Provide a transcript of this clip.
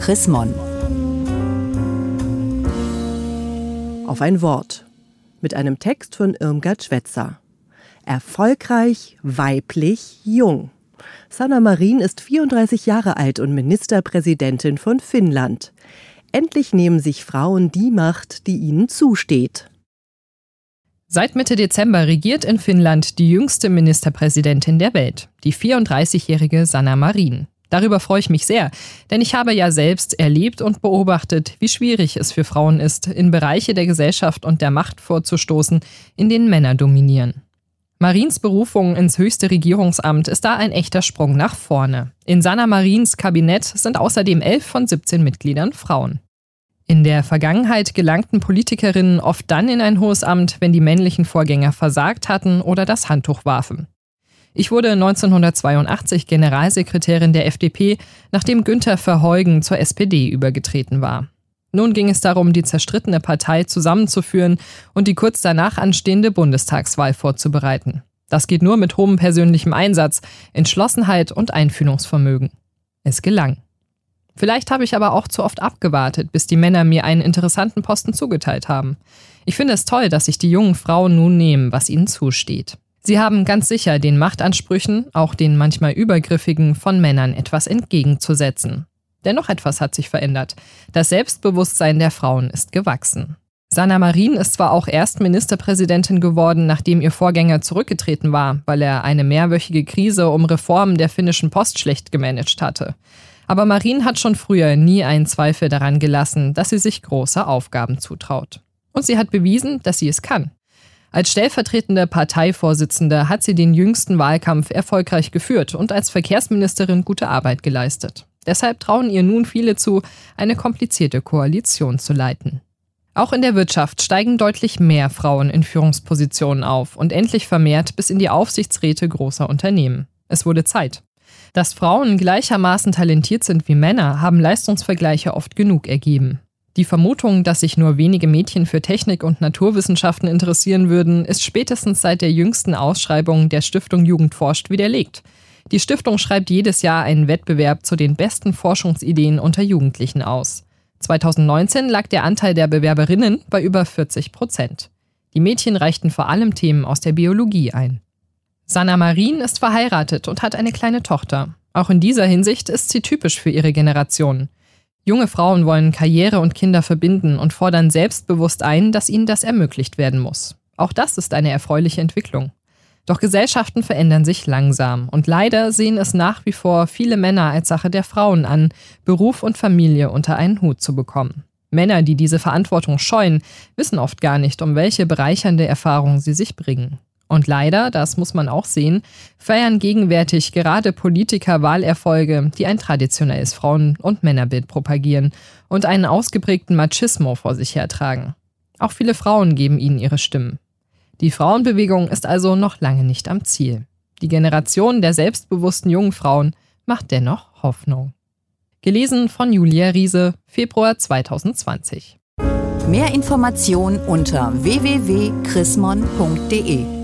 Chris Mon. Auf ein Wort. Mit einem Text von Irmgard Schwetzer. Erfolgreich, weiblich, jung. Sanna Marin ist 34 Jahre alt und Ministerpräsidentin von Finnland. Endlich nehmen sich Frauen die Macht, die ihnen zusteht. Seit Mitte Dezember regiert in Finnland die jüngste Ministerpräsidentin der Welt, die 34-jährige Sanna Marin. Darüber freue ich mich sehr, denn ich habe ja selbst erlebt und beobachtet, wie schwierig es für Frauen ist, in Bereiche der Gesellschaft und der Macht vorzustoßen, in denen Männer dominieren. Marins Berufung ins höchste Regierungsamt ist da ein echter Sprung nach vorne. In Sanna Marins Kabinett sind außerdem elf von 17 Mitgliedern Frauen. In der Vergangenheit gelangten Politikerinnen oft dann in ein hohes Amt, wenn die männlichen Vorgänger versagt hatten oder das Handtuch warfen. Ich wurde 1982 Generalsekretärin der FDP, nachdem Günther Verheugen zur SPD übergetreten war. Nun ging es darum, die zerstrittene Partei zusammenzuführen und die kurz danach anstehende Bundestagswahl vorzubereiten. Das geht nur mit hohem persönlichem Einsatz, Entschlossenheit und Einfühlungsvermögen. Es gelang. Vielleicht habe ich aber auch zu oft abgewartet, bis die Männer mir einen interessanten Posten zugeteilt haben. Ich finde es toll, dass sich die jungen Frauen nun nehmen, was ihnen zusteht. Sie haben ganz sicher den Machtansprüchen, auch den manchmal übergriffigen, von Männern etwas entgegenzusetzen. Dennoch etwas hat sich verändert. Das Selbstbewusstsein der Frauen ist gewachsen. Sanna Marin ist zwar auch erst Ministerpräsidentin geworden, nachdem ihr Vorgänger zurückgetreten war, weil er eine mehrwöchige Krise um Reformen der finnischen Post schlecht gemanagt hatte. Aber Marin hat schon früher nie einen Zweifel daran gelassen, dass sie sich große Aufgaben zutraut. Und sie hat bewiesen, dass sie es kann. Als stellvertretende Parteivorsitzende hat sie den jüngsten Wahlkampf erfolgreich geführt und als Verkehrsministerin gute Arbeit geleistet. Deshalb trauen ihr nun viele zu, eine komplizierte Koalition zu leiten. Auch in der Wirtschaft steigen deutlich mehr Frauen in Führungspositionen auf und endlich vermehrt bis in die Aufsichtsräte großer Unternehmen. Es wurde Zeit. Dass Frauen gleichermaßen talentiert sind wie Männer, haben Leistungsvergleiche oft genug ergeben. Die Vermutung, dass sich nur wenige Mädchen für Technik und Naturwissenschaften interessieren würden, ist spätestens seit der jüngsten Ausschreibung der Stiftung Jugend forscht widerlegt. Die Stiftung schreibt jedes Jahr einen Wettbewerb zu den besten Forschungsideen unter Jugendlichen aus. 2019 lag der Anteil der Bewerberinnen bei über 40 Prozent. Die Mädchen reichten vor allem Themen aus der Biologie ein. Sanna Marin ist verheiratet und hat eine kleine Tochter. Auch in dieser Hinsicht ist sie typisch für ihre Generation. Junge Frauen wollen Karriere und Kinder verbinden und fordern selbstbewusst ein, dass ihnen das ermöglicht werden muss. Auch das ist eine erfreuliche Entwicklung. Doch Gesellschaften verändern sich langsam und leider sehen es nach wie vor viele Männer als Sache der Frauen an, Beruf und Familie unter einen Hut zu bekommen. Männer, die diese Verantwortung scheuen, wissen oft gar nicht, um welche bereichernde Erfahrung sie sich bringen. Und leider, das muss man auch sehen, feiern gegenwärtig gerade Politiker Wahlerfolge, die ein traditionelles Frauen- und Männerbild propagieren und einen ausgeprägten Machismo vor sich hertragen. Auch viele Frauen geben ihnen ihre Stimmen. Die Frauenbewegung ist also noch lange nicht am Ziel. Die Generation der selbstbewussten jungen Frauen macht dennoch Hoffnung. Gelesen von Julia Riese, Februar 2020. Mehr Informationen unter www.chrismon.de